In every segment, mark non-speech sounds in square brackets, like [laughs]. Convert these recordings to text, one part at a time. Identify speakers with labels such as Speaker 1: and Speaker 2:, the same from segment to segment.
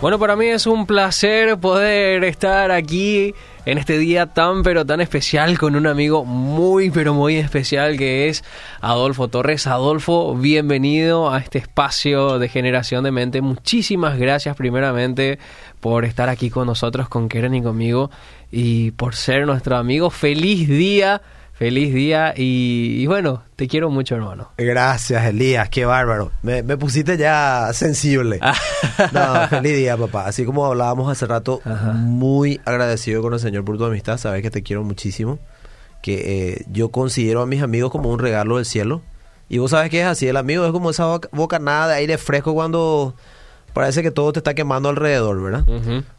Speaker 1: Bueno, para mí es un placer poder estar aquí en este día tan pero tan especial con un amigo muy pero muy especial que es Adolfo Torres. Adolfo, bienvenido a este espacio de generación de mente. Muchísimas gracias primeramente por estar aquí con nosotros, con Keren y conmigo y por ser nuestro amigo. Feliz día Feliz día y, bueno, te quiero mucho, hermano.
Speaker 2: Gracias, Elías, qué bárbaro. Me, pusiste ya sensible. [laughs] no, feliz día, papá. Así como hablábamos hace rato, muy agradecido con el Señor por tu amistad. Sabes que te quiero muchísimo. Que eh, yo considero a mis amigos como un regalo del cielo. Y vos sabes que es así, el amigo es como esa bocanada de aire fresco cuando parece que todo te está quemando alrededor, ¿verdad?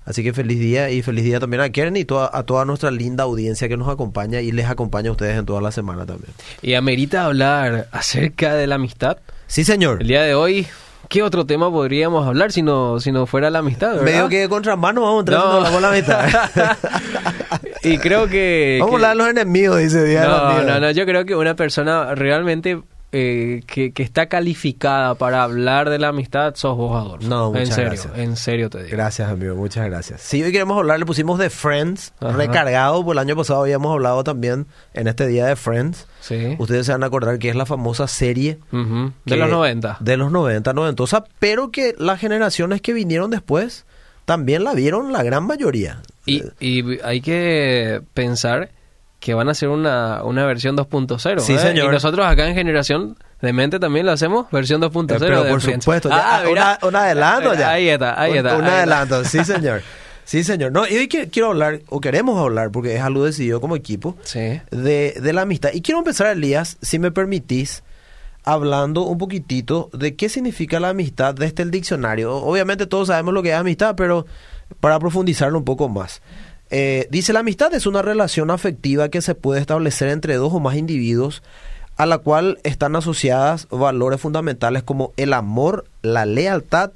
Speaker 2: Así que feliz día y feliz día también a Keren y a toda nuestra linda audiencia que nos acompaña y les acompaña a ustedes en toda la semana también.
Speaker 1: Y amerita hablar acerca de la amistad.
Speaker 2: Sí, señor.
Speaker 1: El día de hoy, ¿qué otro tema podríamos hablar si no, si no fuera la amistad? ¿verdad?
Speaker 2: Medio que contra mano vamos a entrar no. la amistad. [laughs]
Speaker 1: y creo que...
Speaker 2: Vamos a hablar de los enemigos, dice Día
Speaker 1: No, no, no, yo creo que una persona realmente eh, que, está calificada para hablar de la amistad, sos vos, Adolfo.
Speaker 2: No, muchas
Speaker 1: en serio,
Speaker 2: gracias.
Speaker 1: En serio te digo.
Speaker 2: Gracias, amigo, muchas gracias. Sí, hoy queremos hablar, le pusimos de Friends, recargado, por el año pasado habíamos hablado también en este día de Friends.
Speaker 1: Sí.
Speaker 2: Ustedes se van a acordar que es la famosa serie
Speaker 1: de los 90.
Speaker 2: De los 90, noventosa, pero que las generaciones que vinieron después también la vieron la gran mayoría.
Speaker 1: Y, y hay que pensar que van a ser una, una versión 2.0.
Speaker 2: Sí, ¿eh? señor.
Speaker 1: Y nosotros acá en Generación de Mente también lo hacemos, versión 2.0. Eh,
Speaker 2: pero por supuesto, ya, ah, un adelanto ya.
Speaker 1: Ahí está, ahí está.
Speaker 2: Un, adelanto, sí, [laughs] señor. Sí, señor. No, y hoy quiero hablar, o queremos hablar, porque es algo decidido como equipo,
Speaker 1: sí.
Speaker 2: de, de la amistad. Y quiero empezar, Elías, si me permitís, hablando un poquitito de qué significa la amistad desde el diccionario. Obviamente todos sabemos lo que es amistad, pero para profundizarlo un poco más. Eh, dice, la amistad es una relación afectiva que se puede establecer entre dos o más individuos a la cual están asociadas valores fundamentales como el amor, la lealtad,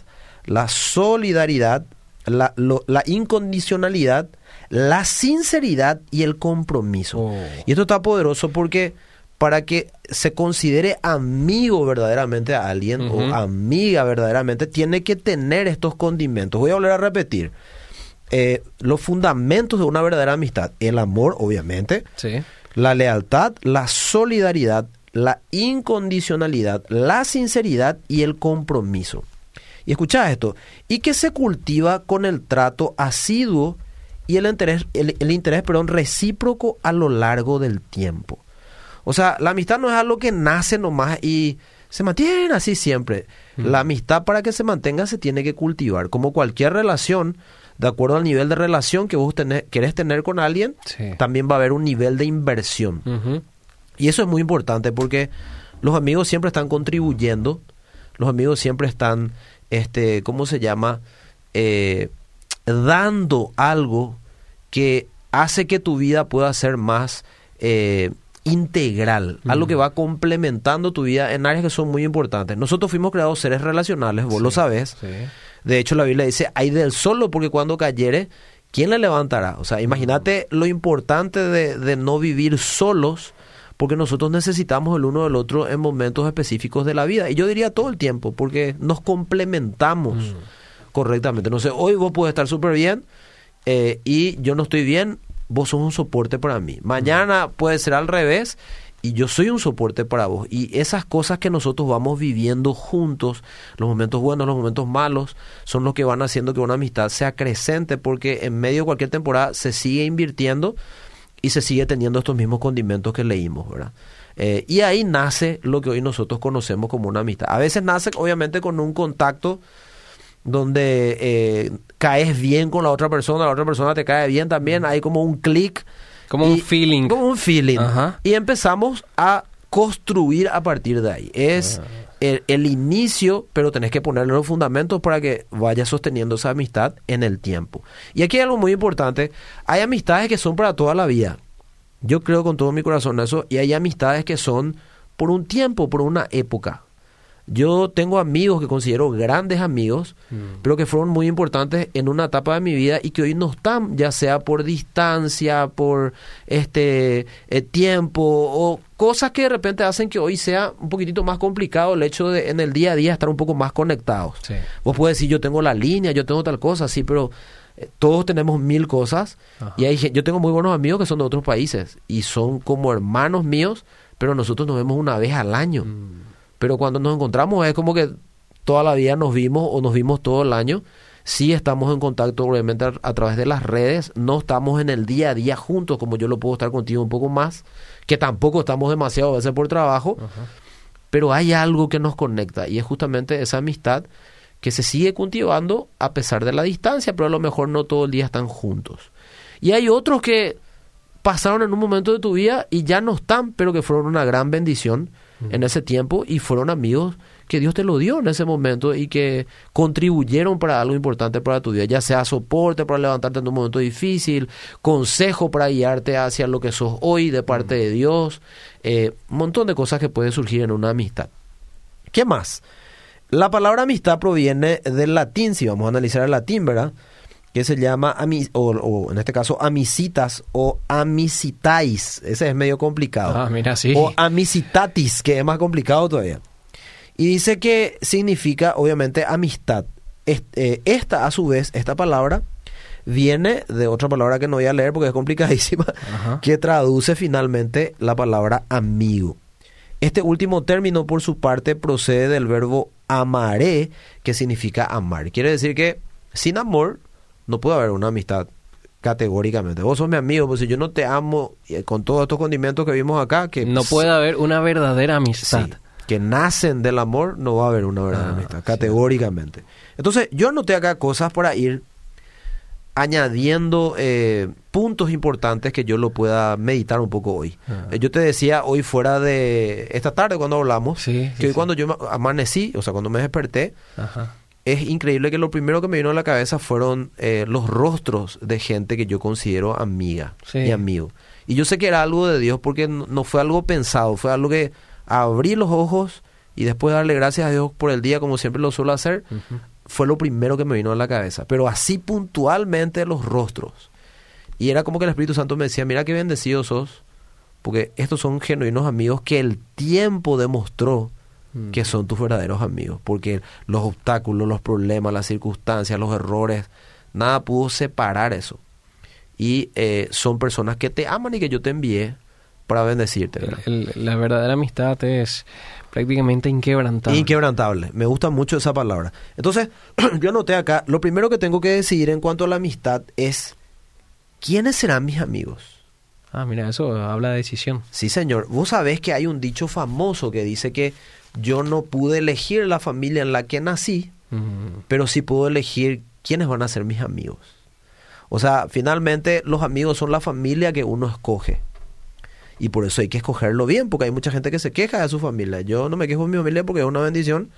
Speaker 2: la solidaridad, la, incondicionalidad, la sinceridad y el compromiso. Oh. Y esto está poderoso porque para que se considere amigo verdaderamente a alguien o amiga verdaderamente, tiene que tener estos condimentos. Voy a volver a repetir. Eh, los fundamentos de una verdadera amistad. El amor, obviamente. La lealtad, la solidaridad, la incondicionalidad, la sinceridad y el compromiso. Y escucha esto. Y que se cultiva con el trato asiduo y el interés, el, interés perdón, recíproco a lo largo del tiempo. O sea, la amistad no es algo que nace nomás y se mantiene así siempre. Mm. La amistad para que se mantenga se tiene que cultivar. Como cualquier relación, de acuerdo al nivel de relación que vos querés tener con alguien, también va a haber un nivel de inversión. Y eso es muy importante porque los amigos siempre están contribuyendo, los amigos siempre están, este, ¿cómo se llama? Eh, dando algo que hace que tu vida pueda ser más eh, integral, algo que va complementando tu vida en áreas que son muy importantes. Nosotros fuimos creados seres relacionales, vos lo sabés. De hecho, la Biblia dice, hay del solo, porque cuando cayere, ¿quién le levantará? O sea, imagínate lo importante de, no vivir solos, porque nosotros necesitamos el uno del otro en momentos específicos de la vida. Y yo diría todo el tiempo, porque nos complementamos mm. correctamente. No sé, hoy vos puedes estar súper bien eh, y yo no estoy bien, vos sos un soporte para mí. Mañana puede ser al revés y yo soy un soporte para vos. Y esas cosas que nosotros vamos viviendo juntos, los momentos buenos, los momentos malos, son los que van haciendo que una amistad sea creciente porque en medio de cualquier temporada se sigue invirtiendo y se sigue teniendo estos mismos condimentos que leímos, ¿verdad? Eh, y ahí nace lo que hoy nosotros conocemos como una amistad. A veces nace obviamente con un contacto donde eh, caes bien con la otra persona, la otra persona te cae bien también, hay como un clic
Speaker 1: como un feeling.
Speaker 2: Como un feeling. Y empezamos a construir a partir de ahí. Es ah. el, inicio, pero tenés que ponerle los fundamentos para que vaya sosteniendo esa amistad en el tiempo. Y aquí hay algo muy importante. Hay amistades que son para toda la vida. Yo creo con todo mi corazón eso. Y hay amistades que son por un tiempo, por una época. Yo tengo amigos que considero grandes amigos,
Speaker 1: Mm.
Speaker 2: pero que fueron muy importantes en una etapa de mi vida y que hoy no están, ya sea por distancia, por este eh, tiempo o cosas que de repente hacen que hoy sea un poquitito más complicado el hecho de en el día a día estar un poco más conectados.
Speaker 1: Sí.
Speaker 2: Vos puedes decir, yo tengo la línea, yo tengo tal cosa, sí, pero eh, todos tenemos mil cosas.
Speaker 1: Ajá.
Speaker 2: Y hay, yo tengo muy buenos amigos que son de otros países y son como hermanos míos, pero nosotros nos vemos una vez al año.
Speaker 1: Mm.
Speaker 2: Pero cuando nos encontramos es como que toda la vida nos vimos o nos vimos todo el año. Sí estamos en contacto obviamente a, a través de las redes, no estamos en el día a día juntos como yo lo puedo estar contigo un poco más, que tampoco estamos demasiado a veces por trabajo,
Speaker 1: Ajá.
Speaker 2: pero hay algo que nos conecta y es justamente esa amistad que se sigue cultivando a pesar de la distancia, pero a lo mejor no todo el día están juntos. Y hay otros que pasaron en un momento de tu vida y ya no están, pero que fueron una gran bendición en ese tiempo y fueron amigos que Dios te lo dio en ese momento y que contribuyeron para algo importante para tu vida, ya sea soporte para levantarte en un momento difícil, consejo para guiarte hacia lo que sos hoy de parte de Dios, eh, un montón de cosas que pueden surgir en una amistad. ¿Qué más? La palabra amistad proviene del latín, si vamos a analizar el latín, ¿verdad? Que se llama, ami- o, o en este caso, amicitas o amicitais. Ese es medio complicado.
Speaker 1: Ah, mira, sí.
Speaker 2: O amicitatis, que es más complicado todavía. Y dice que significa, obviamente, amistad. Eh, Esta, a su vez, esta palabra viene de otra palabra que no voy a leer porque es complicadísima,
Speaker 1: Ajá.
Speaker 2: que traduce finalmente la palabra amigo. Este último término, por su parte, procede del verbo amaré, que significa amar. Quiere decir que sin amor no puede haber una amistad categóricamente. Vos sos mi amigo, pues si yo no te amo eh, con todos estos condimentos que vimos acá, que
Speaker 1: No puede haber una verdadera amistad.
Speaker 2: Sí, que nacen del amor, no va a haber una verdadera
Speaker 1: Ah,
Speaker 2: amistad,
Speaker 1: sí.
Speaker 2: categóricamente. Entonces, yo anoté acá cosas para ir añadiendo eh, puntos importantes que yo lo pueda meditar un poco hoy.
Speaker 1: Ah.
Speaker 2: Eh, yo te decía hoy fuera de esta tarde cuando hablamos,
Speaker 1: Sí,
Speaker 2: que hoy cuando yo ma- amanecí, o sea, cuando me desperté,
Speaker 1: Ajá.
Speaker 2: Es increíble que lo primero que me vino a la cabeza fueron eh, los rostros de gente que yo considero amiga
Speaker 1: Sí.
Speaker 2: y amigo. Y yo sé que era algo de Dios porque no, no fue algo pensado, fue algo que abrí los ojos y después de darle gracias a Dios por el día como siempre lo suelo hacer, fue lo primero que me vino a la cabeza. Pero así puntualmente los rostros. Y era como que el Espíritu Santo me decía, mira qué bendecido sos, porque estos son genuinos amigos que el tiempo demostró
Speaker 1: Mm.
Speaker 2: que son tus verdaderos amigos, porque los obstáculos, los problemas, las circunstancias, los errores, nada pudo separar eso. Y eh, son personas que te aman y que yo te envié para bendecirte. ¿verdad?
Speaker 1: El- el- la verdadera amistad es prácticamente inquebrantable.
Speaker 2: Inquebrantable. Me gusta mucho esa palabra. Entonces, [clears throat] yo anoté acá, lo primero que tengo que decidir en cuanto a la amistad es, ¿quiénes serán mis amigos?
Speaker 1: Ah, mira, eso habla de decisión.
Speaker 2: Sí, señor. Vos sabés que hay un dicho famoso que dice que yo no pude elegir la familia en la que nací, pero sí puedo elegir quiénes van a ser mis amigos. O sea, finalmente los amigos son la familia que uno escoge. Y por eso hay que escogerlo bien, porque hay mucha gente que se queja de su familia. Yo no me quejo de mi familia porque es una bendición.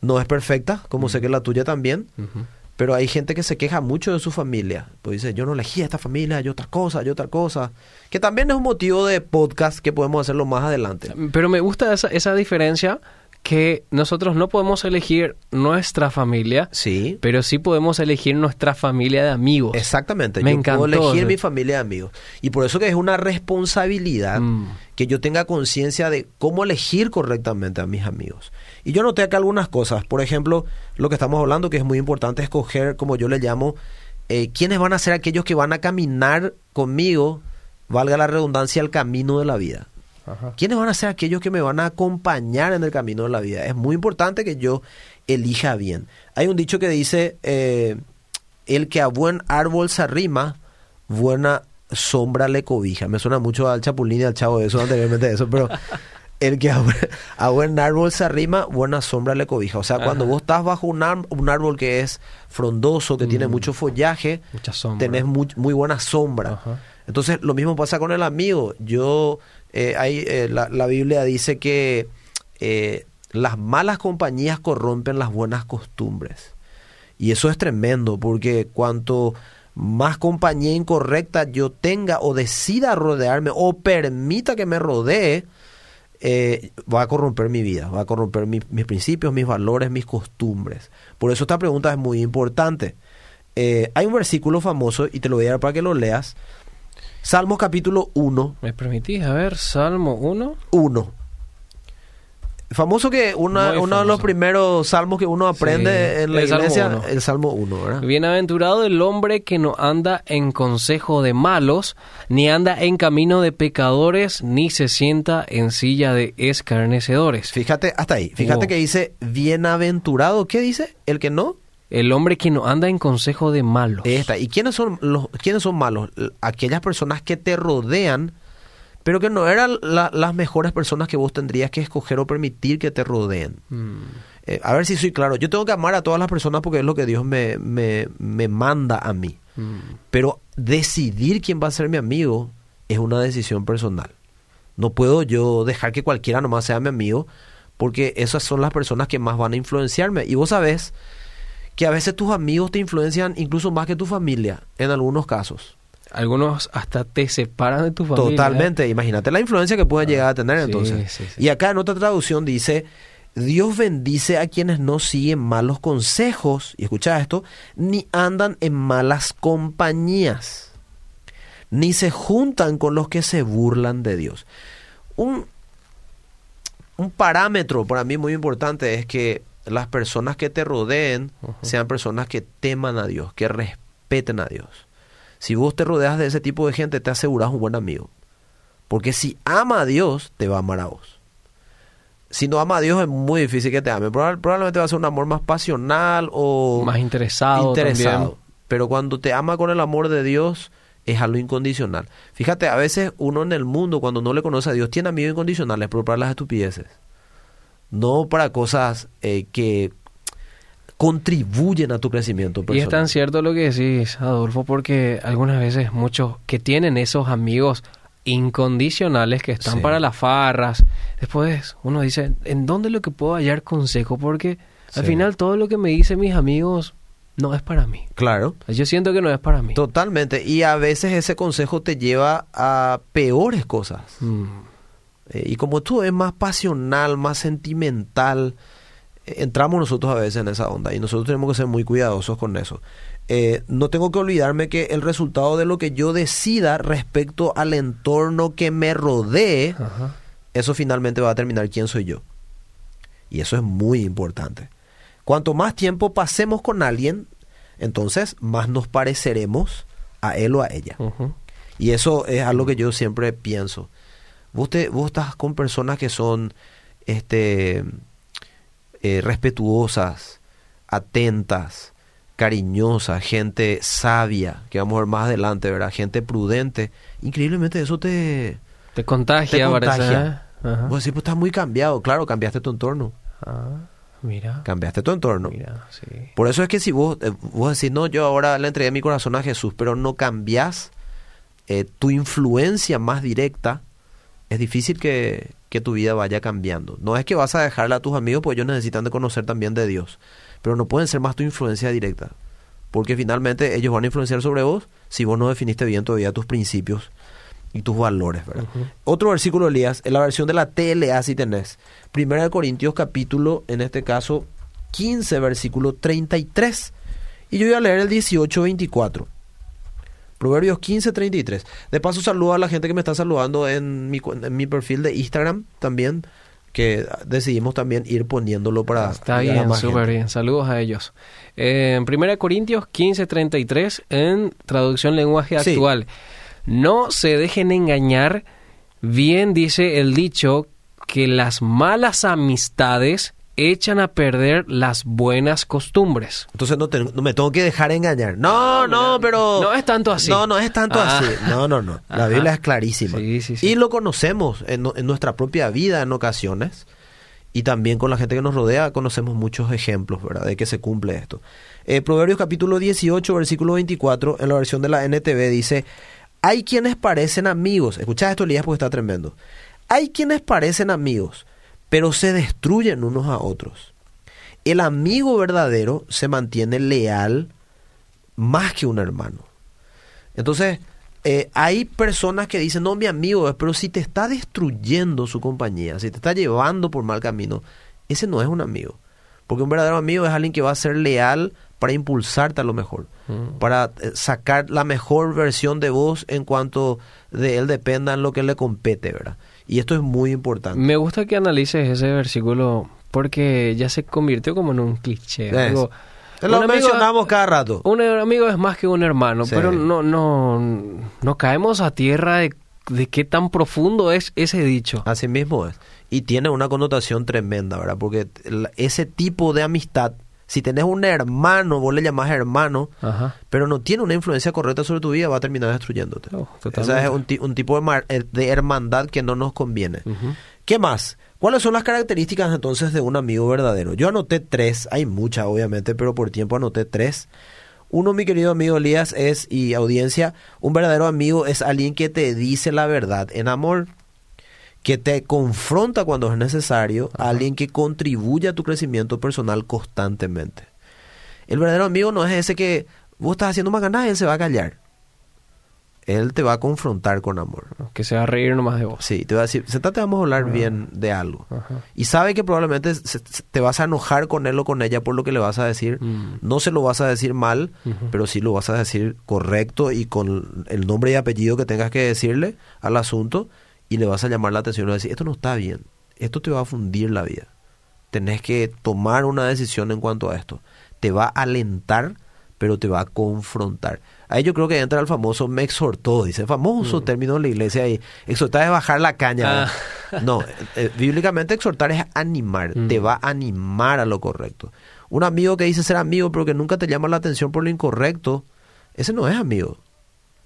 Speaker 2: No es perfecta, como sé que la tuya también. Pero hay gente que se queja mucho de su familia. Pues dice, yo no elegí a esta familia, yo otra cosa, yo otra cosa. Que también es un motivo de podcast que podemos hacerlo más adelante.
Speaker 1: Pero me gusta esa, esa diferencia que nosotros no podemos elegir nuestra familia,
Speaker 2: Sí.
Speaker 1: pero sí podemos elegir nuestra familia de amigos.
Speaker 2: Exactamente.
Speaker 1: Me
Speaker 2: yo
Speaker 1: encantó
Speaker 2: puedo elegir mi familia de amigos. Y por eso que es una responsabilidad
Speaker 1: Mm.
Speaker 2: que yo tenga conciencia de cómo elegir correctamente a mis amigos. Y yo noté acá algunas cosas. Por ejemplo, lo que estamos hablando, que es muy importante escoger, como yo le llamo, eh, quiénes van a ser aquellos que van a caminar conmigo, valga la redundancia, el camino de la vida.
Speaker 1: Ajá.
Speaker 2: ¿Quiénes van a ser aquellos que me van a acompañar en el camino de la vida? Es muy importante que yo elija bien. Hay un dicho que dice, eh, el que a buen árbol se arrima, buena sombra le cobija. Me suena mucho al Chapulín y al Chavo de eso anteriormente de eso, pero [laughs] el que a buen, a buen árbol se arrima, buena sombra le cobija. O sea, cuando vos estás bajo un, ar- un árbol que es frondoso, que tiene
Speaker 1: Mm.
Speaker 2: mucho follaje,
Speaker 1: Mucha sombra.
Speaker 2: tenés muy, muy buena sombra.
Speaker 1: Ajá.
Speaker 2: Entonces, lo mismo pasa con el amigo. Yo, eh, hay, eh, la, la Biblia dice que eh, las malas compañías corrompen las buenas costumbres. Y eso es tremendo, porque cuanto más compañía incorrecta yo tenga o decida rodearme o permita que me rodee, va a corromper mi vida, va a corromper mi- mis principios, mis valores, mis costumbres. Por eso esta pregunta es muy importante. Hay un versículo famoso, y te lo voy a dar para que lo leas. Salmos capítulo 1,
Speaker 1: ¿Me permitís? A ver, Salmo 1.
Speaker 2: 1. Famoso que una- uno de los primeros salmos que uno aprende
Speaker 1: Sí,
Speaker 2: en la
Speaker 1: el Salmo
Speaker 2: iglesia,
Speaker 1: uno.
Speaker 2: el Salmo 1, ¿verdad?
Speaker 1: Bienaventurado el hombre que no anda en consejo de malos, ni anda en camino de pecadores, ni se sienta en silla de escarnecedores.
Speaker 2: Fíjate hasta ahí. Fíjate
Speaker 1: Wow.
Speaker 2: que dice bienaventurado. ¿Qué dice? El que no.
Speaker 1: El hombre que no anda en consejo de malos.
Speaker 2: Esta. ¿Y quiénes son los quiénes son malos? Aquellas personas que te rodean, pero que no eran la- las mejores personas que vos tendrías que escoger o permitir que te rodeen.
Speaker 1: Mm,
Speaker 2: Eh, a ver si soy claro. Yo tengo que amar a todas las personas porque es lo que Dios me, me, me manda a mí.
Speaker 1: mm.
Speaker 2: Pero decidir quién va a ser mi amigo es una decisión personal. No puedo yo dejar que cualquiera nomás sea mi amigo porque esas son las personas que más van a influenciarme. Y vos sabés que a veces tus amigos te influencian incluso más que tu familia, en algunos casos.
Speaker 1: Algunos hasta te separan de tu familia.
Speaker 2: Totalmente. Imagínate la influencia que pueden llegar a tener
Speaker 1: sí,
Speaker 2: entonces.
Speaker 1: sí, sí.
Speaker 2: Y acá en otra traducción dice, Dios bendice a quienes no siguen malos consejos, y escucha esto, ni andan en malas compañías, ni se juntan con los que se burlan de Dios. Un, un parámetro para mí muy importante es que las personas que te rodeen sean personas que teman a Dios, que respeten a Dios. Si vos te rodeas de ese tipo de gente, te aseguras un buen amigo. Porque si ama a Dios, te va a amar a vos. Si no ama a Dios, es muy difícil que te ame. Probab- Probablemente va a ser un amor más pasional o
Speaker 1: Más interesado,
Speaker 2: interesado.
Speaker 1: también.
Speaker 2: Pero cuando te ama con el amor de Dios, es algo incondicional. Fíjate, a veces uno en el mundo, cuando no le conoce a Dios, tiene amigos incondicionales, pero para las estupideces. No para cosas eh, que contribuyen a tu crecimiento
Speaker 1: Y
Speaker 2: personal.
Speaker 1: es tan cierto lo que decís, Adolfo, porque algunas veces muchos que tienen esos amigos incondicionales que están
Speaker 2: Sí.
Speaker 1: para las farras, después uno dice, ¿en dónde lo que puedo hallar consejo? Porque al
Speaker 2: Sí.
Speaker 1: final todo lo que me dicen mis amigos no es para mí.
Speaker 2: Claro.
Speaker 1: Yo siento que no es para mí.
Speaker 2: Totalmente. Y a veces ese consejo te lleva a peores cosas.
Speaker 1: Mm.
Speaker 2: Eh, y como tú es más pasional, más sentimental, eh, entramos nosotros a veces en esa onda y nosotros tenemos que ser muy cuidadosos con eso. Eh, no tengo que olvidarme que el resultado de lo que yo decida respecto al entorno que me rodee,
Speaker 1: Ajá.
Speaker 2: eso finalmente va a determinar quién soy yo. Y eso es muy importante. Cuanto más tiempo pasemos con alguien, entonces más nos pareceremos a él o a ella. Y eso es algo que yo siempre pienso. Vos, te, vos estás con personas que son este, eh, respetuosas, atentas, cariñosas, gente sabia, que vamos a ver más adelante, ¿verdad? Gente prudente. Increíblemente eso te...
Speaker 1: Te contagia,
Speaker 2: Te
Speaker 1: parece.
Speaker 2: contagia.
Speaker 1: ¿eh? Ajá.
Speaker 2: Vos decís, pues estás muy cambiado. Claro, cambiaste tu entorno.
Speaker 1: Ah, mira.
Speaker 2: Cambiaste tu entorno.
Speaker 1: Mira, sí.
Speaker 2: Por eso es que si vos, eh, vos decís, no, yo ahora le entregué mi corazón a Jesús, pero no cambias eh, tu influencia más directa, es difícil que, que tu vida vaya cambiando. No es que vas a dejarle a tus amigos, porque ellos necesitan de conocer también de Dios, pero no pueden ser más tu influencia directa, porque finalmente ellos van a influenciar sobre vos si vos no definiste bien todavía tus principios y tus valores. Otro versículo, Elías, en la versión de la TLA, si tenés. Primera de Corintios, capítulo, en este caso, 15, versículo 33. Y yo voy a leer el 18, 24. Proverbios 15, 33. De paso, saludo a la gente que me está saludando en mi, cu- en mi perfil de Instagram también, que decidimos también ir poniéndolo para...
Speaker 1: Está bien, súper bien. Saludos a ellos. Eh, en 1 Corintios 15:33, en traducción lenguaje
Speaker 2: Sí.
Speaker 1: actual. No se dejen engañar. Bien dice el dicho que las malas amistades echan a perder las buenas costumbres.
Speaker 2: Entonces no, te- no me tengo que dejar engañar. No, no, pero...
Speaker 1: No es tanto así.
Speaker 2: No, no es tanto
Speaker 1: Ah.
Speaker 2: así. No, no, no. La
Speaker 1: Ajá.
Speaker 2: Biblia es clarísima.
Speaker 1: Sí, sí, sí.
Speaker 2: Y lo conocemos en, en nuestra propia vida en ocasiones. Y también con la gente que nos rodea conocemos muchos ejemplos, ¿verdad? De que se cumple esto. Eh, Proverbios capítulo 18, versículo 24, en la versión de la NTV dice, hay quienes parecen amigos. Escucha esto, Elías, porque está tremendo. Hay quienes parecen amigos, pero se destruyen unos a otros. El amigo verdadero se mantiene leal más que un hermano. Entonces, eh, hay personas que dicen, no, mi amigo es, pero si te está destruyendo su compañía, si te está llevando por mal camino, ese no es un amigo. Porque un verdadero amigo es alguien que va a ser leal para impulsarte a lo mejor,
Speaker 1: Mm.
Speaker 2: para eh, sacar la mejor versión de vos en cuanto de él dependa en lo que le compete, ¿verdad? Y esto es muy importante.
Speaker 1: Me gusta que analices ese versículo porque ya se convirtió como en un cliché.
Speaker 2: Es.
Speaker 1: algo-
Speaker 2: Lo
Speaker 1: un amigo-
Speaker 2: mencionamos cada rato.
Speaker 1: Un amigo es más que un hermano,
Speaker 2: Sí.
Speaker 1: pero no, no, no caemos a tierra de, de qué tan profundo es ese dicho.
Speaker 2: Así mismo es. Y tiene una connotación tremenda, ¿verdad? Porque ese tipo de amistad, si tenés un hermano, vos le llamás hermano,
Speaker 1: Ajá.
Speaker 2: pero no tiene una influencia correcta sobre tu vida, va a terminar destruyéndote.
Speaker 1: Oh, totalmente.
Speaker 2: es un, un tipo de, mar- eh, de hermandad que no nos conviene. ¿Qué más? ¿Cuáles son las características entonces de un amigo verdadero? Yo anoté tres, hay muchas obviamente, pero por tiempo anoté tres. Uno, mi querido amigo Elías, es, y audiencia, un verdadero amigo es alguien que te dice la verdad en amor, que te confronta cuando es necesario, alguien que contribuye a tu crecimiento personal constantemente. El verdadero amigo no es ese que vos estás haciendo más ganas él se va a callar. Él te va a confrontar con amor.
Speaker 1: Que se va a reír nomás de vos.
Speaker 2: Sí, te va a decir, sentate, vamos a hablar bien de algo.
Speaker 1: Ajá.
Speaker 2: Y sabe que probablemente se- te vas a enojar con él o con ella por lo que le vas a decir.
Speaker 1: Mm.
Speaker 2: No se lo vas a decir mal, pero sí lo vas a decir correcto y con el nombre y apellido que tengas que decirle al asunto y le vas a llamar la atención y le vas a decir, esto no está bien, esto te va a fundir la vida. Tenés que tomar una decisión en cuanto a esto. Te va a alentar, pero te va a confrontar. Ahí yo creo que entra el famoso me exhortó, dice, famoso término en la iglesia ahí. Exhortar es bajar la caña.
Speaker 1: Mm. Ah.
Speaker 2: No, eh, bíblicamente exhortar es animar,
Speaker 1: Mm.
Speaker 2: te va a animar a lo correcto. Un amigo que dice ser amigo pero que nunca te llama la atención por lo incorrecto, ese no es amigo.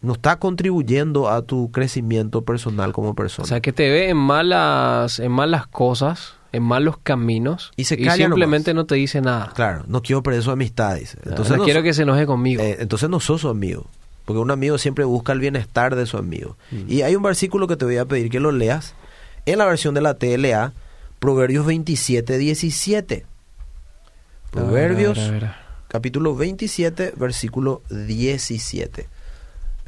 Speaker 2: No está contribuyendo a tu crecimiento personal como persona.
Speaker 1: O sea, que te ve en malas, en malas cosas, en malos caminos
Speaker 2: Y se
Speaker 1: simplemente
Speaker 2: nomás.
Speaker 1: no te dice nada.
Speaker 2: claro, no quiero perder su amistad, dice. Entonces
Speaker 1: no,
Speaker 2: no
Speaker 1: quiero que se enoje conmigo.
Speaker 2: eh, entonces no sos su amigo. Porque un amigo siempre busca el bienestar de su amigo.
Speaker 1: Mm.
Speaker 2: Y hay un versículo que te voy a pedir que lo leas en la versión de la TLA, Proverbios 27, 17.
Speaker 1: A ver,
Speaker 2: Proverbios
Speaker 1: a ver, a ver, a ver.
Speaker 2: capítulo 27, versículo 17.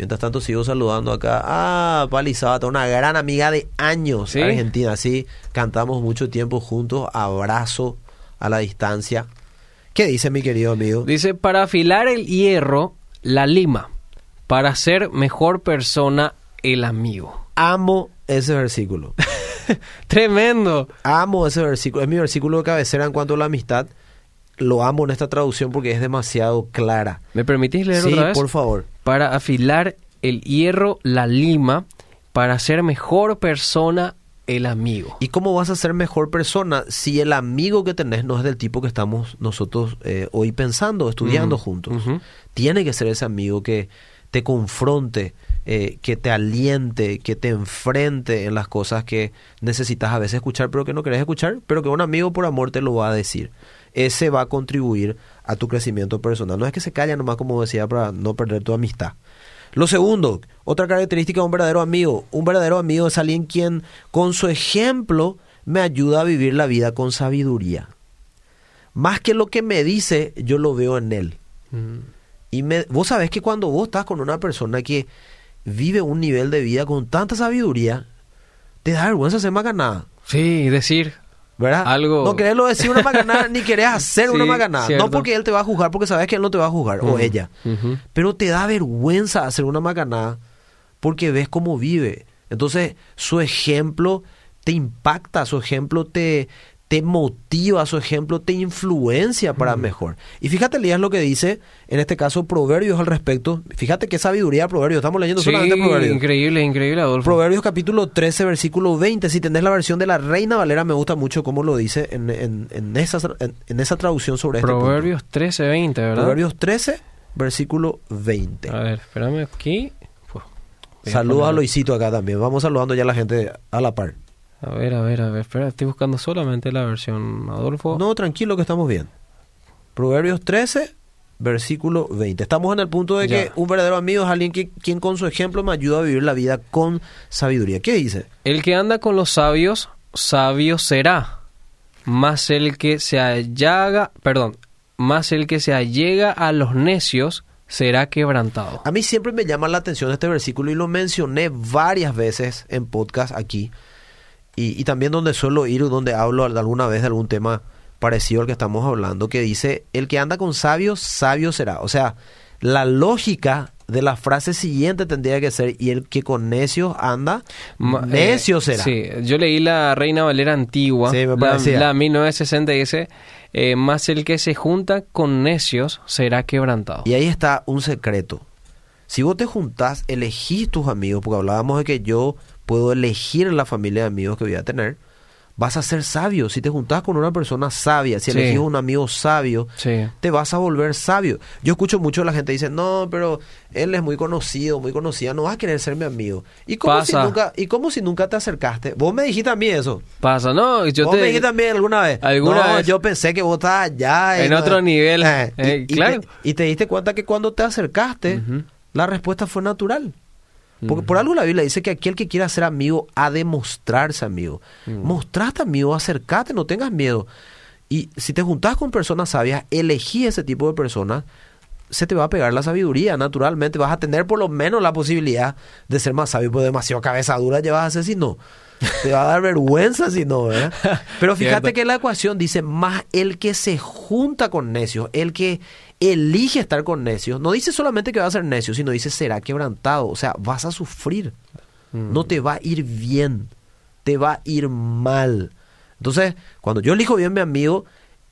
Speaker 2: Mientras tanto sigo saludando acá a Pali una gran amiga de años
Speaker 1: ¿Sí?
Speaker 2: argentina, sí, cantamos mucho tiempo juntos, abrazo a la distancia. ¿Qué dice mi querido amigo?
Speaker 1: Dice, para afilar el hierro, la lima. Para ser mejor persona, el amigo.
Speaker 2: Amo ese versículo. [laughs]
Speaker 1: Tremendo.
Speaker 2: Amo ese versículo. Es mi versículo de cabecera en cuanto a la amistad. Lo amo en esta traducción porque es demasiado clara.
Speaker 1: ¿Me permitís leer
Speaker 2: Sí,
Speaker 1: otra vez?
Speaker 2: por favor.
Speaker 1: Para afilar el hierro, la lima. Para ser mejor persona, el amigo.
Speaker 2: ¿Y cómo vas a ser mejor persona si el amigo que tenés no es del tipo que estamos nosotros eh, hoy pensando, estudiando juntos? Tiene que ser ese amigo que te confronte, eh, que te aliente, que te enfrente en las cosas que necesitas a veces escuchar, pero que no querés escuchar, pero que un amigo por amor te lo va a decir. Ese va a contribuir a tu crecimiento personal. No es que se calla nomás, como decía, para no perder tu amistad. Lo segundo, otra característica de un verdadero amigo. Un verdadero amigo es alguien quien con su ejemplo me ayuda a vivir la vida con sabiduría. Más que lo que me dice, yo lo veo en él.
Speaker 1: Mm.
Speaker 2: Y me, vos sabés que cuando vos estás con una persona que vive un nivel de vida con tanta sabiduría, te da vergüenza hacer macanada.
Speaker 1: Sí, decir.
Speaker 2: ¿Verdad?
Speaker 1: Algo-
Speaker 2: No querés lo decir una macanada [laughs] ni querés hacer una
Speaker 1: cierto.
Speaker 2: No porque él te va a juzgar, porque sabes que él no te va a juzgar, o ella. Pero te da vergüenza hacer una macanada porque ves cómo vive. Entonces, su ejemplo te impacta, su ejemplo te, te motiva, su ejemplo te influencia para mejor. Y fíjate, Elías, lo que dice, en este caso, Proverbios al respecto. Fíjate qué sabiduría Proverbios. Estamos leyendo
Speaker 1: Sí,
Speaker 2: solamente Proverbios.
Speaker 1: increíble, increíble, Adolfo.
Speaker 2: Proverbios capítulo 13, versículo 20. Si tenés la versión de la Reina Valera, me gusta mucho cómo lo dice en, en, en esa, en, en esa traducción sobre este punto.
Speaker 1: Proverbios 13, 20, ¿verdad?
Speaker 2: Proverbios 13, versículo 20.
Speaker 1: A ver, espérame aquí.
Speaker 2: Saludos a Loisito acá también. Vamos saludando ya a la gente a la par.
Speaker 1: A ver, a ver, a ver. Espera, estoy buscando solamente la versión Adolfo.
Speaker 2: No, tranquilo que estamos bien. Proverbios 13, versículo 20. Estamos en el punto de que
Speaker 1: Ya.
Speaker 2: un verdadero amigo es alguien que, quien con su ejemplo me ayuda a vivir la vida con sabiduría. ¿Qué dice?
Speaker 1: El que anda con los sabios, sabio será. Más el que se allaga, perdón, más el que se allega a los necios, será quebrantado.
Speaker 2: A mí siempre me llama la atención este versículo y lo mencioné varias veces en podcast aquí y, y también donde suelo ir, donde hablo alguna vez de algún tema parecido al que estamos hablando, que dice, el que anda con sabios, sabio será. O sea, la lógica de la frase siguiente tendría que ser, y el que con necios anda,
Speaker 1: Ma-
Speaker 2: necio
Speaker 1: eh,
Speaker 2: será.
Speaker 1: Sí, yo leí la Reina Valera antigua,
Speaker 2: Sí, me
Speaker 1: la, la 1960 dice, eh, más el que se junta con necios será quebrantado.
Speaker 2: Y ahí está un secreto. Si vos te juntás, elegís tus amigos, porque hablábamos de que yo puedo elegir la familia de amigos que voy a tener, vas a ser sabio. Si te juntás con una persona sabia, si
Speaker 1: Sí.
Speaker 2: elegís un amigo sabio,
Speaker 1: Sí.
Speaker 2: te vas a volver sabio. Yo escucho mucho a la gente dice, no, pero él es muy conocido, muy conocida, no vas a querer ser mi amigo. ¿Y cómo, si nunca, ¿Y cómo si nunca te acercaste? Vos me dijiste a mí eso.
Speaker 1: Pasa, ¿no? Yo
Speaker 2: vos
Speaker 1: te...
Speaker 2: me dijiste también alguna vez.
Speaker 1: ¿Alguna
Speaker 2: no,
Speaker 1: vez?
Speaker 2: yo pensé que vos estabas allá.
Speaker 1: En
Speaker 2: no-
Speaker 1: otro nivel.
Speaker 2: Eh, y-
Speaker 1: Eh,
Speaker 2: y,
Speaker 1: claro.
Speaker 2: te, y te diste cuenta que cuando te acercaste, la respuesta fue natural. Porque por algo la Biblia dice que aquel que quiera ser amigo ha de mostrarse amigo.
Speaker 1: Mm.
Speaker 2: Mostrate amigo, acércate, no tengas miedo. Y si te juntás con personas sabias, elegí ese tipo de personas, se te va a pegar la sabiduría, naturalmente. Vas a tener por lo menos la posibilidad de ser más sabio, porque demasiado cabeza dura llevas a ser si no. Te va a dar vergüenza si no, ¿verdad? [laughs] Pero fíjate
Speaker 1: Cierto.
Speaker 2: que la ecuación dice más el que se junta con necios, el que elige estar con necios, no dice solamente que va a ser necio, sino dice será quebrantado, o sea, vas a sufrir,
Speaker 1: Mm.
Speaker 2: no te va a ir bien, te va a ir mal. Entonces, cuando yo elijo bien a mi amigo,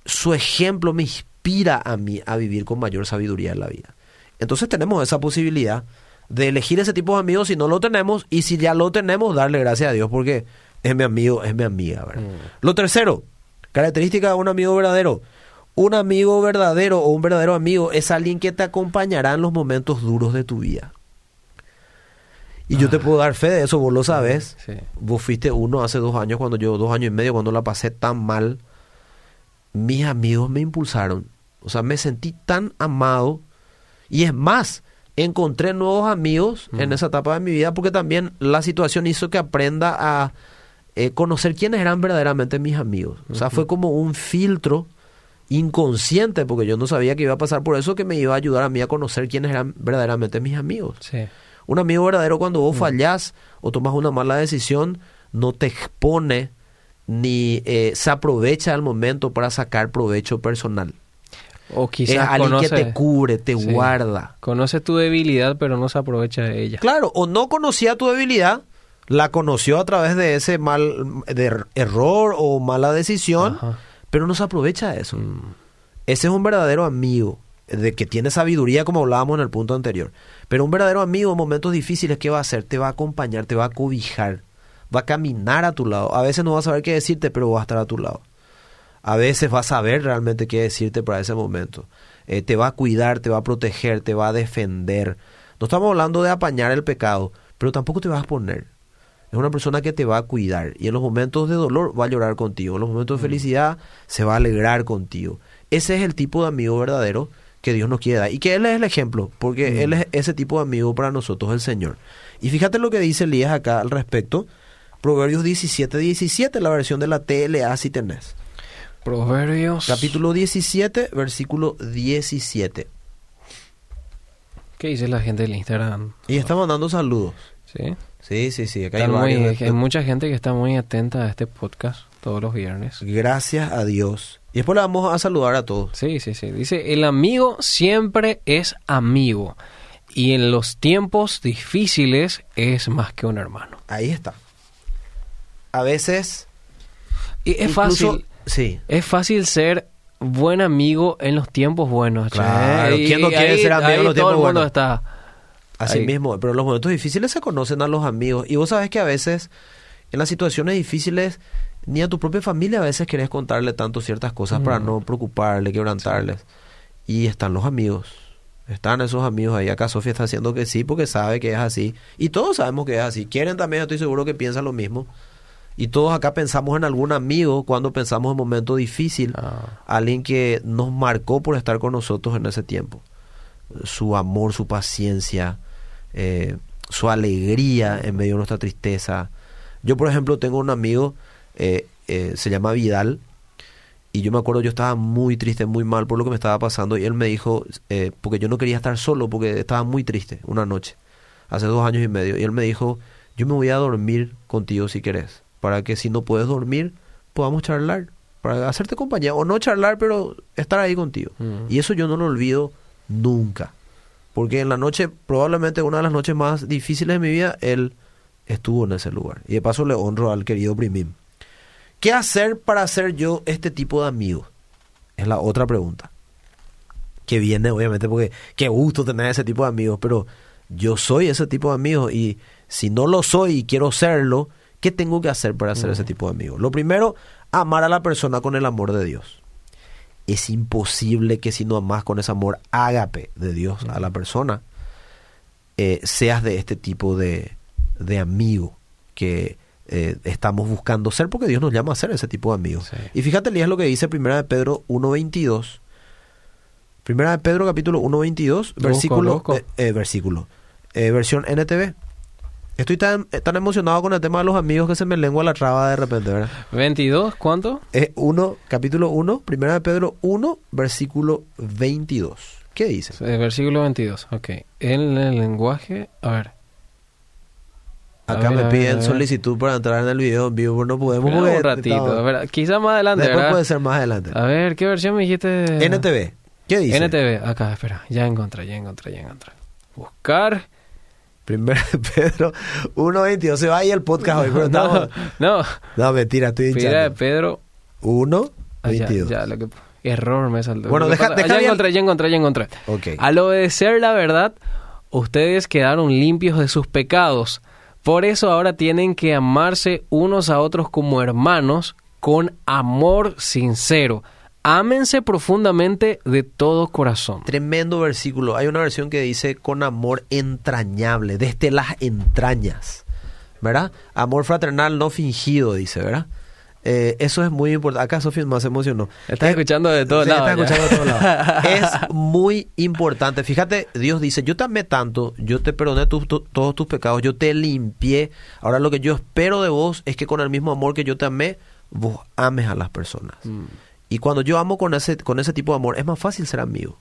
Speaker 2: su ejemplo me inspira a mí a vivir con mayor sabiduría en la vida. Entonces tenemos esa posibilidad de elegir ese tipo de amigos si no lo tenemos y si ya lo tenemos, darle gracias a Dios porque es mi amigo, es mi amiga.
Speaker 1: Mm.
Speaker 2: Lo tercero, característica de un amigo verdadero. Un amigo verdadero o un verdadero amigo es alguien que te acompañará en los momentos duros de tu vida. Y yo te puedo dar fe de eso, vos lo sabes.
Speaker 1: Sí.
Speaker 2: Vos fuiste uno hace dos años, cuando yo, dos años y medio, cuando la pasé tan mal. Mis amigos me impulsaron. O sea, me sentí tan amado. Y es más, encontré nuevos amigos en esa etapa de mi vida porque también la situación hizo que aprenda a eh, conocer quiénes eran verdaderamente mis amigos. O sea, fue como un filtro inconsciente porque yo no sabía que iba a pasar por eso que me iba a ayudar a mí a conocer quiénes eran verdaderamente mis amigos.
Speaker 1: Sí.
Speaker 2: Un amigo verdadero cuando vos fallás o tomas una mala decisión no te expone ni eh, se aprovecha del momento para sacar provecho personal.
Speaker 1: O quizás
Speaker 2: es alguien
Speaker 1: conoce,
Speaker 2: que te cubre, te
Speaker 1: Sí.
Speaker 2: guarda.
Speaker 1: conoce tu debilidad, pero no se aprovecha de ella.
Speaker 2: Claro, o no conocía tu debilidad, la conoció a través de ese mal de er- error o mala decisión,
Speaker 1: Ajá.
Speaker 2: Pero no se aprovecha de eso.
Speaker 1: Mm.
Speaker 2: Ese es un verdadero amigo, de que tiene sabiduría como hablábamos en el punto anterior. Pero un verdadero amigo en momentos difíciles, ¿qué va a hacer? Te va a acompañar, te va a cobijar, va a caminar a tu lado. A veces no va a saber qué decirte, pero va a estar a tu lado. A veces va a saber realmente qué decirte para ese momento. Eh, te va a cuidar, te va a proteger, te va a defender. No estamos hablando de apañar el pecado, pero tampoco te vas a exponer. Es una persona que te va a cuidar y en los momentos de dolor va a llorar contigo, en los momentos de felicidad se va a alegrar contigo. Ese es el tipo de amigo verdadero que Dios nos quiere dar y que Él es el ejemplo, porque
Speaker 1: Mm.
Speaker 2: Él es ese tipo de amigo para nosotros, el Señor. Y fíjate lo que dice Elías acá al respecto, Proverbios 17, 17, la versión de la TLA si tenés.
Speaker 1: Proverbios.
Speaker 2: Capítulo 17, versículo 17.
Speaker 1: ¿Qué dice la gente del Instagram?
Speaker 2: Y está mandando saludos.
Speaker 1: ¿Sí?
Speaker 2: Sí, sí, sí. Acá hay
Speaker 1: muy- mucha gente que está muy atenta a este podcast todos los viernes.
Speaker 2: Gracias a Dios. Y después le vamos a saludar a todos.
Speaker 1: Sí, sí, sí. Dice, el amigo siempre es amigo. Y en los tiempos difíciles es más que un hermano.
Speaker 2: Ahí está. A veces.
Speaker 1: Y es
Speaker 2: incluso-
Speaker 1: fácil.
Speaker 2: Sí.
Speaker 1: Es fácil ser buen amigo en los tiempos buenos. che.
Speaker 2: Claro, ¿quién no quiere
Speaker 1: ahí-
Speaker 2: ser amigo en los
Speaker 1: todo el
Speaker 2: tiempos
Speaker 1: mundo
Speaker 2: buenos?
Speaker 1: está.
Speaker 2: Así
Speaker 1: Ahí.
Speaker 2: mismo. Pero en los momentos difíciles se conocen a los amigos. Y vos sabés que a veces, en las situaciones difíciles, ni a tu propia familia a veces querés contarle tanto ciertas cosas para
Speaker 1: Mm.
Speaker 2: no preocuparle, quebrantarles. Y están los amigos. Están esos amigos ahí. Acá Sofía está haciendo que sí porque sabe que es así. Y todos sabemos que es así. Quieren también, estoy seguro que piensan lo mismo. Y todos acá pensamos en algún amigo cuando pensamos en un momento difícil.
Speaker 1: Ah,
Speaker 2: Alguien que nos marcó por estar con nosotros en ese tiempo. Su amor, su paciencia, eh, su alegría en medio de nuestra tristeza. Yo, por ejemplo, tengo un amigo, eh, eh, se llama Vidal, Y yo me acuerdo, yo estaba muy triste, muy mal por lo que me estaba pasando. Y él me dijo, eh, porque yo no quería estar solo, porque estaba muy triste una noche, hace dos años y medio. Y él me dijo, yo me voy a dormir contigo si querés, para que si no puedes dormir, podamos charlar, para hacerte compañía. O no charlar, pero estar ahí contigo.
Speaker 1: Mm.
Speaker 2: Y eso yo no lo olvido nunca. Porque en la noche, probablemente una de las noches más difíciles de mi vida, él estuvo en ese lugar. Y de paso le honro al querido Primim. ¿Qué hacer para ser yo este tipo de amigo? Es la otra pregunta. Que viene, obviamente, porque qué gusto tener ese tipo de amigos, pero yo soy ese tipo de amigo y si no lo soy y quiero serlo, ¿qué tengo que hacer para ser ese tipo de amigo? Lo primero, amar a la persona con el amor de Dios. Es imposible que si no amas con ese amor ágape de Dios a la persona, eh, seas de este tipo de, de amigo que eh, estamos buscando ser, porque Dios nos llama a ser ese tipo de amigos.
Speaker 1: Sí.
Speaker 2: Y fíjate, Elías, lo que dice Primera de Pedro 1.22. Primera de Pedro, capítulo 1.22, versículo, eh, versículo, versión NTV. Estoy tan, eh, tan emocionado con el tema de los amigos que se me lengua la traba de repente, ¿verdad?
Speaker 1: 22, ¿cuánto?
Speaker 2: Es 1, capítulo 1, Primera de Pedro 1, versículo 22. ¿Qué dice?
Speaker 1: Eh, versículo 22, ok. En el lenguaje, a ver.
Speaker 2: Acá
Speaker 1: ver,
Speaker 2: me
Speaker 1: ver,
Speaker 2: piden
Speaker 1: ver.
Speaker 2: solicitud para entrar en el video en vivo, pero no podemos porque
Speaker 1: un ratito,
Speaker 2: estamos-
Speaker 1: a ver, quizá más adelante,
Speaker 2: Después
Speaker 1: ¿verdad?
Speaker 2: puede ser más adelante.
Speaker 1: A ver, ¿qué versión me dijiste?
Speaker 2: NTV. ¿Qué dice?
Speaker 1: NTV, acá, espera, ya encontré, ya encontré, ya encontré. Buscar.
Speaker 2: Primera de Pedro 1.22. Se va ahí el podcast hoy, pero estamos...
Speaker 1: No, no.
Speaker 2: No, mentira, estoy
Speaker 1: Primera de
Speaker 2: hinchando.
Speaker 1: Pedro.
Speaker 2: 1,
Speaker 1: Ah, ya,
Speaker 2: 22.
Speaker 1: ya, lo que, error me saltó.
Speaker 2: Bueno, deja- deja
Speaker 1: ya encontré, ya encontré, ya encontré. Al obedecer la verdad, ustedes quedaron limpios de sus pecados. Por eso ahora tienen que amarse unos a otros como hermanos con amor sincero. Ámense profundamente de todo corazón.
Speaker 2: Tremendo versículo. Hay una versión que dice con amor entrañable, desde las entrañas. ¿Verdad? Amor fraternal no fingido, dice, ¿verdad? Eh, eso es muy importante. Acá Sofía más emocionó.
Speaker 1: Estás
Speaker 2: Eh,
Speaker 1: escuchando de todos
Speaker 2: Sí,
Speaker 1: lados.
Speaker 2: está
Speaker 1: ya.
Speaker 2: escuchando de todos lados. [laughs] Es muy importante. Fíjate, Dios dice, yo te amé tanto, yo te perdoné tu- todos tus pecados, yo te limpié. Ahora lo que yo espero de vos es que con el mismo amor que yo te amé, vos ames a las personas.
Speaker 1: Mm.
Speaker 2: Y cuando yo amo con ese, con ese tipo de amor, es más fácil ser amigo.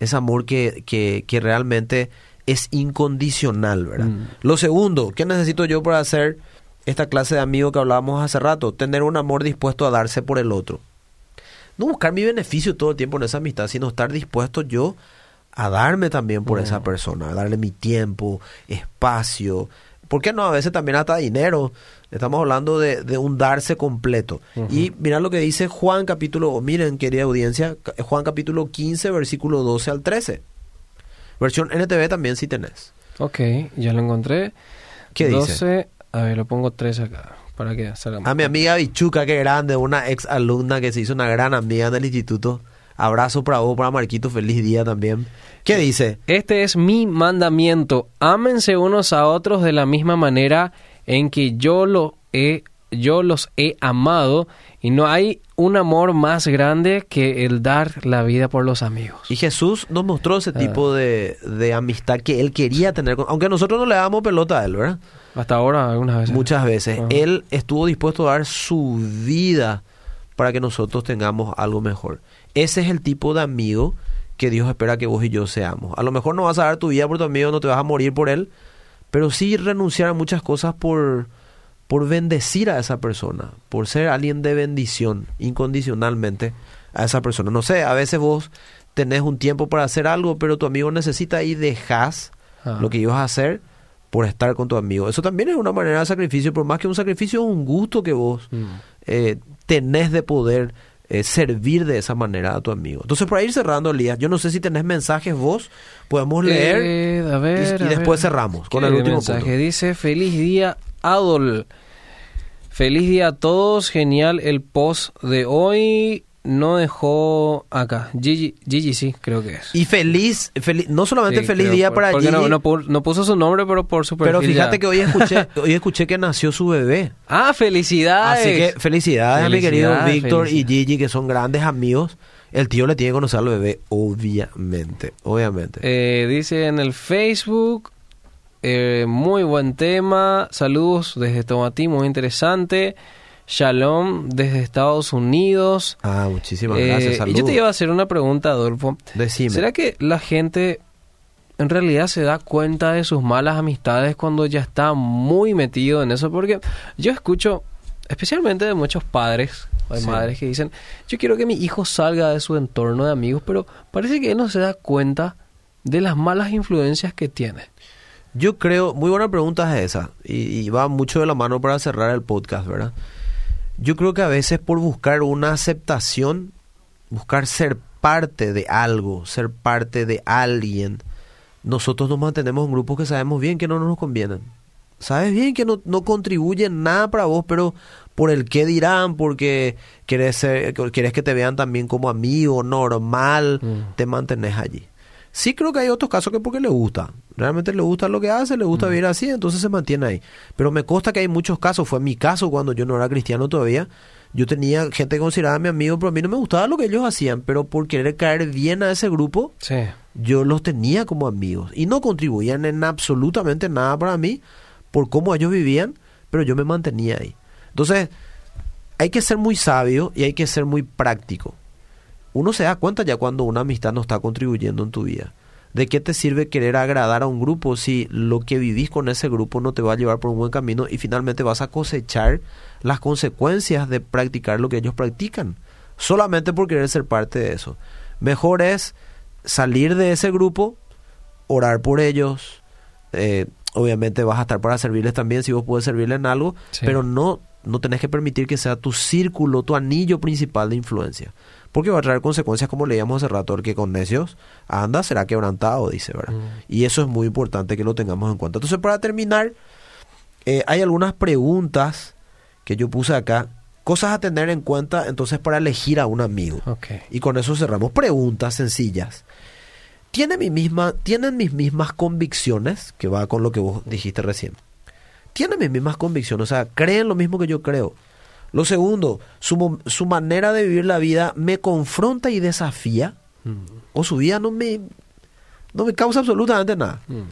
Speaker 2: Es amor que, que, que realmente es incondicional, ¿verdad?
Speaker 1: Mm.
Speaker 2: Lo segundo, ¿qué necesito yo para ser esta clase de amigo que hablábamos hace rato? Tener un amor dispuesto a darse por el otro. No buscar mi beneficio todo el tiempo en esa amistad, sino estar dispuesto yo a darme también por esa persona, a darle mi tiempo, espacio. ¿Por qué no? A veces también hasta dinero. Estamos hablando de, de un darse completo. Y mira lo que dice Juan capítulo, miren querida audiencia, Juan capítulo 15, versículo 12 al 13. Versión NTV también si tenés.
Speaker 1: Ok, ya lo encontré.
Speaker 2: ¿Qué dice?
Speaker 1: 12, a ver, lo pongo 3 acá, para que salga más.
Speaker 2: A mi amiga Bichuca, que grande, una ex alumna que se hizo una gran amiga del instituto. Abrazo para vos, para Marquito, feliz día también. ¿Qué dice?
Speaker 1: Este es mi mandamiento. Ámense unos a otros de la misma manera en que yo lo he yo los he amado y no hay un amor más grande que el dar la vida por los amigos.
Speaker 2: Y Jesús nos mostró
Speaker 1: Ah.
Speaker 2: ese tipo de, de amistad que él quería tener, con- aunque nosotros no le damos pelota a él, ¿verdad?
Speaker 1: Hasta ahora algunas veces.
Speaker 2: Muchas veces.
Speaker 1: Ajá.
Speaker 2: Él estuvo dispuesto a dar su vida para que nosotros tengamos algo mejor. Ese es el tipo de amigo que Dios espera que vos y yo seamos. A lo mejor no vas a dar tu vida por tu amigo, no te vas a morir por él, pero sí renunciar a muchas cosas por, por bendecir a esa persona, por ser alguien de bendición incondicionalmente a esa persona. No sé, a veces vos tenés un tiempo para hacer algo, pero tu amigo necesita y dejas
Speaker 1: Ah.
Speaker 2: lo que ibas a hacer por estar con tu amigo. Eso también es una manera de sacrificio, pero más que un sacrificio es un gusto que vos
Speaker 1: Mm.
Speaker 2: eh, tenés de poder eh, servir de esa manera a tu amigo. Entonces, para ir cerrando, Elías, yo no sé si tenés mensajes vos, podemos leer
Speaker 1: Eh, a ver,
Speaker 2: y, y
Speaker 1: a
Speaker 2: después
Speaker 1: ver.
Speaker 2: cerramos con
Speaker 1: ¿Qué
Speaker 2: el último
Speaker 1: mensaje?
Speaker 2: punto.
Speaker 1: Dice, feliz día, Adol. Feliz día a todos. Genial el post de hoy. No dejó acá. Gigi, Gigi sí, creo que es.
Speaker 2: Y feliz, feliz no solamente
Speaker 1: Sí,
Speaker 2: feliz día
Speaker 1: por-
Speaker 2: para
Speaker 1: porque
Speaker 2: Gigi,
Speaker 1: no, no, no puso su nombre, pero por su
Speaker 2: pero
Speaker 1: perfil
Speaker 2: fíjate
Speaker 1: ya.
Speaker 2: que hoy escuché, [laughs] hoy escuché que nació su bebé.
Speaker 1: Ah, felicidades.
Speaker 2: Así que felicidades, a mi querido Víctor y. Gigi, que son grandes amigos. El tío le tiene que conocer al bebé, obviamente, obviamente.
Speaker 1: Eh, dice en el Facebook, eh, muy buen tema, saludos desde Tomatí, muy interesante. Shalom desde Estados Unidos.
Speaker 2: Ah, muchísimas
Speaker 1: Eh,
Speaker 2: gracias.
Speaker 1: y
Speaker 2: Saludos.
Speaker 1: yo te iba a hacer una pregunta, Adolfo.
Speaker 2: Decime.
Speaker 1: ¿Será que la gente en realidad se da cuenta de sus malas amistades cuando ya está muy metido en eso? Porque yo escucho, especialmente de muchos padres o de
Speaker 2: Sí.
Speaker 1: madres que dicen, yo quiero que mi hijo salga de su entorno de amigos, pero parece que él no se da cuenta de las malas influencias que tiene.
Speaker 2: Yo creo, muy buena pregunta es esa, y, y va mucho de la mano para cerrar el podcast, ¿verdad? Yo creo que a veces por buscar una aceptación, buscar ser parte de algo, ser parte de alguien, nosotros nos mantenemos en grupos que sabemos bien que no nos convienen. Sabes bien que no, no contribuyen nada para vos, pero por el qué dirán, porque querés, ser- querés que te vean también como amigo normal,
Speaker 1: Mm.
Speaker 2: te mantenés allí. Sí creo que hay otros casos que porque le gusta. Realmente le gusta lo que hace, le gusta vivir así, entonces se mantiene ahí. Pero me consta que hay muchos casos. Fue mi caso cuando yo no era cristiano todavía. Yo tenía gente que consideraba mi amigo, pero a mí no me gustaba lo que ellos hacían. Pero por querer caer bien a ese grupo,
Speaker 1: Sí.
Speaker 2: yo los tenía como amigos. Y no contribuían en absolutamente nada para mí por cómo ellos vivían, pero yo me mantenía ahí. Entonces, hay que ser muy sabio y hay que ser muy práctico. Uno se da cuenta ya cuando una amistad no está contribuyendo en tu vida. ¿De qué te sirve querer agradar a un grupo si lo que vivís con ese grupo no te va a llevar por un buen camino y finalmente vas a cosechar las consecuencias de practicar lo que ellos practican? Solamente por querer ser parte de eso. Mejor es salir de ese grupo, orar por ellos. eh, obviamente vas a estar para servirles también si vos puedes servirles en algo,
Speaker 1: Sí.
Speaker 2: pero no, no tenés que permitir que sea tu círculo, tu anillo principal de influencia. Porque va a traer consecuencias como leíamos hace rato, el que con necios anda será quebrantado, dice, ¿verdad?
Speaker 1: Mm.
Speaker 2: Y eso es muy importante que lo tengamos en cuenta. Entonces, para terminar, eh, hay algunas preguntas que yo puse acá, cosas a tener en cuenta entonces para elegir a un amigo.
Speaker 1: Ok.
Speaker 2: Y con eso cerramos. Preguntas sencillas. ¿Tiene mi misma, ¿Tienen mis mismas convicciones? Que va con lo que vos dijiste recién. ¿Tienen mis mismas convicciones? O sea, ¿creen lo mismo que yo creo? Lo segundo, ¿su, su manera de vivir la vida me confronta y desafía?
Speaker 1: Mm.
Speaker 2: ¿O su vida no me, no me causa absolutamente nada?
Speaker 1: Mm.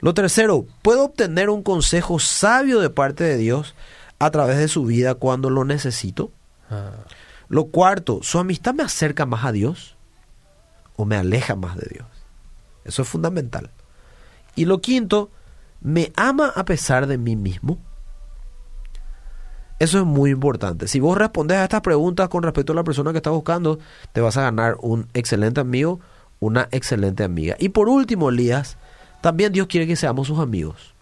Speaker 2: Lo tercero, ¿puedo obtener un consejo sabio de parte de Dios a través de su vida cuando lo necesito?
Speaker 1: Ah.
Speaker 2: Lo cuarto, ¿su amistad me acerca más a Dios o me aleja más de Dios? Eso es fundamental. Y lo quinto, ¿me ama a pesar de mí mismo? Eso es muy importante. Si vos respondes a estas preguntas con respecto a la persona que estás buscando, te vas a ganar un excelente amigo, una excelente amiga. Y por último, Elías, también Dios quiere que seamos sus amigos.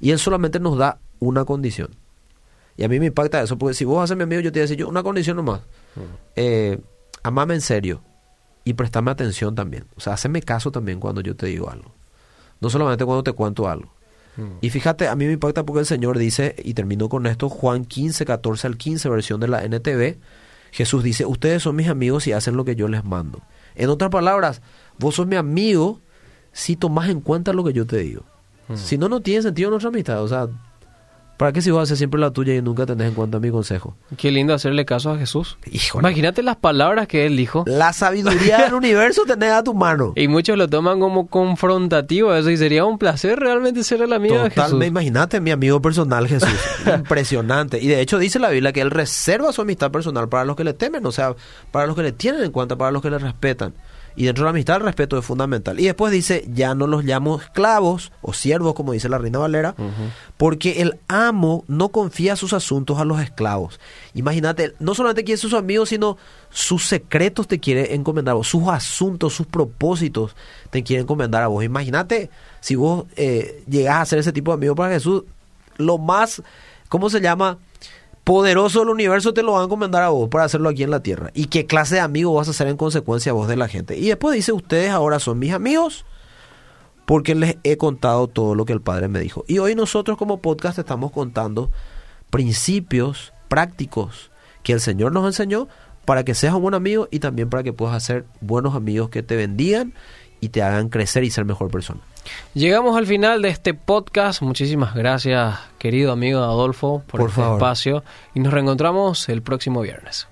Speaker 2: Y Él solamente nos da una condición. Y a mí me impacta eso, porque si vos haces mi amigo, yo te voy a decir yo una condición nomás. Eh, amame en serio y prestame atención también. O sea, haceme caso también cuando yo te digo algo. No solamente cuando te cuento algo. Y fíjate, a mí me impacta porque el Señor dice, y termino con esto, Juan 15, 14 al 15, versión de la NTV, Jesús dice, ustedes son mis amigos y hacen lo que yo les mando. En otras palabras, vos sos mi amigo si tomás en cuenta lo que yo te digo.
Speaker 1: Mm.
Speaker 2: Si no, no tiene sentido nuestra amistad. O sea, ¿para qué si vos haces siempre la tuya y nunca tenés en cuenta mi consejo?
Speaker 1: Qué lindo hacerle caso a Jesús.
Speaker 2: Híjole.
Speaker 1: Imagínate las palabras que él dijo.
Speaker 2: La sabiduría del [laughs] universo tenés a tu mano.
Speaker 1: Y muchos lo toman como confrontativo eso y sería un placer realmente ser el amigo de Jesús.
Speaker 2: Totalmente, imagínate mi amigo personal Jesús. [laughs] Impresionante. Y de hecho dice la Biblia que él reserva su amistad personal para los que le temen, o sea, para los que le tienen en cuenta, para los que le respetan. Y dentro de la amistad el respeto es fundamental. Y después dice, ya no los llamo esclavos o siervos, como dice la Reina Valera, porque el amo no confía sus asuntos a los esclavos. Imagínate, no solamente quiere ser su amigo, sino sus secretos te quiere encomendar a vos, sus asuntos, sus propósitos te quiere encomendar a vos. Imagínate si vos eh, llegás a ser ese tipo de amigo para Jesús, lo más, ¿cómo se llama? Poderoso del universo te lo va a encomendar a vos para hacerlo aquí en la tierra. ¿Y qué clase de amigo vas a ser en consecuencia vos de la gente? Y después dice, ustedes ahora son mis amigos porque les he contado todo lo que el Padre me dijo. Y hoy nosotros como podcast estamos contando principios prácticos que el Señor nos enseñó para que seas un buen amigo y también para que puedas hacer buenos amigos que te bendigan y te hagan crecer y ser mejor persona.
Speaker 1: Llegamos al final de este podcast. Muchísimas gracias, querido amigo Adolfo, por,
Speaker 2: Por
Speaker 1: este
Speaker 2: favor.
Speaker 1: espacio. Y nos reencontramos el próximo viernes.